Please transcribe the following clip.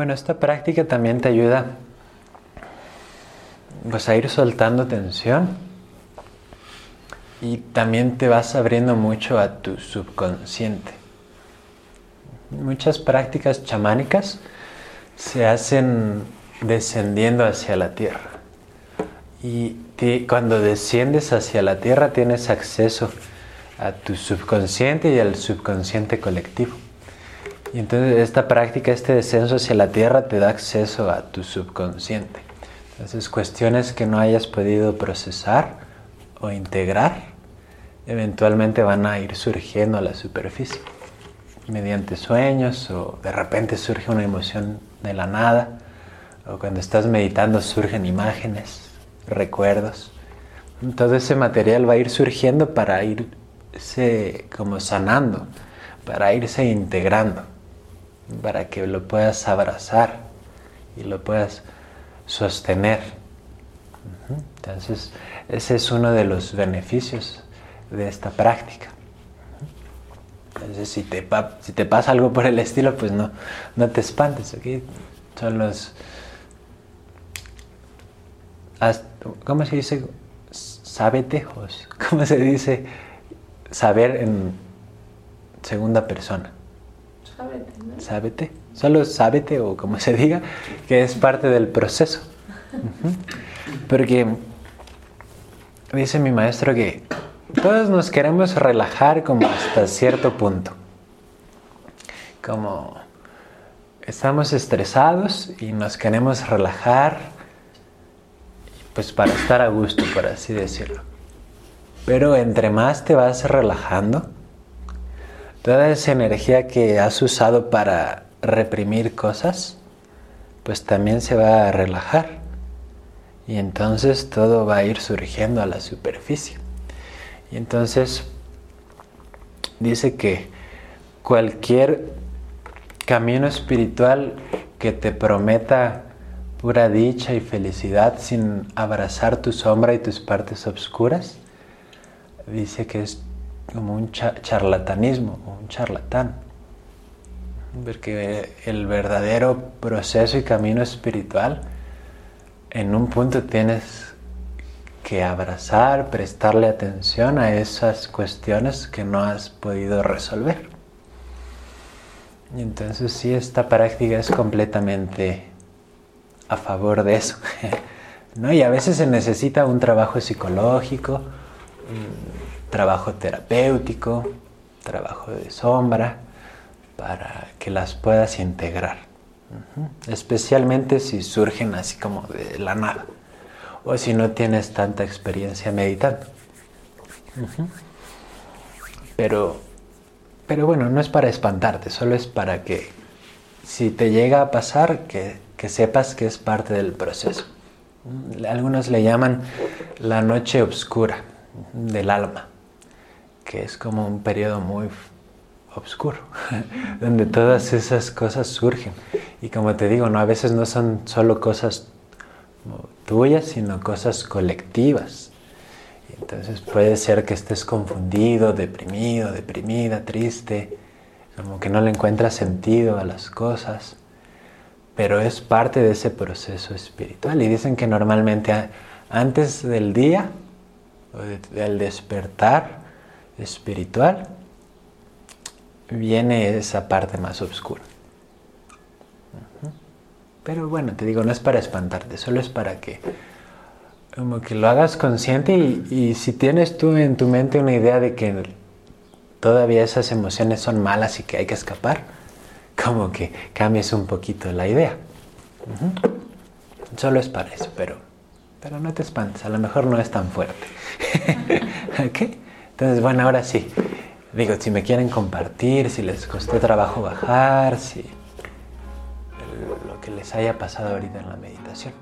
Bueno, esta práctica también te ayuda pues, a ir soltando tensión y también te vas abriendo mucho a tu subconsciente. Muchas prácticas chamánicas se hacen descendiendo hacia la tierra. Y cuando desciendes hacia la tierra tienes acceso a tu subconsciente y al subconsciente colectivo. Y entonces esta práctica, este descenso hacia la tierra te da acceso a tu subconsciente. Entonces cuestiones que no hayas podido procesar o integrar, eventualmente van a ir surgiendo a la superficie. Mediante sueños o de repente surge una emoción de la nada, o cuando estás meditando surgen imágenes, recuerdos. Todo ese material va a ir surgiendo para irse como sanando, para irse integrando, para que lo puedas abrazar y lo puedas sostener. Entonces, ese es uno de los beneficios de esta práctica. Entonces, si te, pasa algo por el estilo, pues no, no te espantes, ¿ok? Son los... ¿Cómo se dice? Sabetejos. ¿Cómo se dice saber en segunda persona? Sábete. Solo sábete o como se diga, que es parte del proceso. Porque dice mi maestro que todos nos queremos relajar como hasta cierto punto. Como estamos estresados y nos queremos relajar, pues para estar a gusto, por así decirlo. Pero entre más te vas relajando, toda esa energía que has usado para reprimir cosas, pues también se va a relajar. Y entonces todo va a ir surgiendo a la superficie. Y entonces dice que cualquier camino espiritual que te prometa pura dicha y felicidad sin abrazar tu sombra y tus partes oscuras, dice que es como un charlatanismo, un charlatán. Porque el verdadero proceso y camino espiritual, en un punto tienes que abrazar, prestarle atención a esas cuestiones que no has podido resolver. Y entonces sí, esta práctica es completamente a favor de eso. ¿no? Y a veces se necesita un trabajo psicológico, trabajo terapéutico, trabajo de sombra, para que las puedas integrar. Especialmente si surgen así como de la nada o si no tienes tanta experiencia meditando. Pero, pero bueno, no es para espantarte, solo es para que si te llega a pasar, que, que sepas que es parte del proceso. Algunos le llaman la noche oscura del alma, que es como un periodo muy oscuro, donde todas esas cosas surgen. Y como te digo, ¿no? a veces no son solo cosas tuyas, sino cosas colectivas. Entonces puede ser que estés confundido, deprimido, deprimida, triste, como que no le encuentras sentido a las cosas, pero es parte de ese proceso espiritual. Y dicen que normalmente antes del día, del despertar espiritual, viene esa parte más oscura. Pero bueno, te digo, no es para espantarte, solo es para que como que lo hagas consciente y, si tienes tú en tu mente una idea de que todavía esas emociones son malas y que hay que escapar, como que cambies un poquito la idea. Solo es para eso, pero, pero no te espantes, a lo mejor no es tan fuerte. ¿Ok? Entonces, bueno, ahora sí. Digo, si me quieren compartir, si les costó trabajo bajar, si les haya pasado ahorita en la meditación.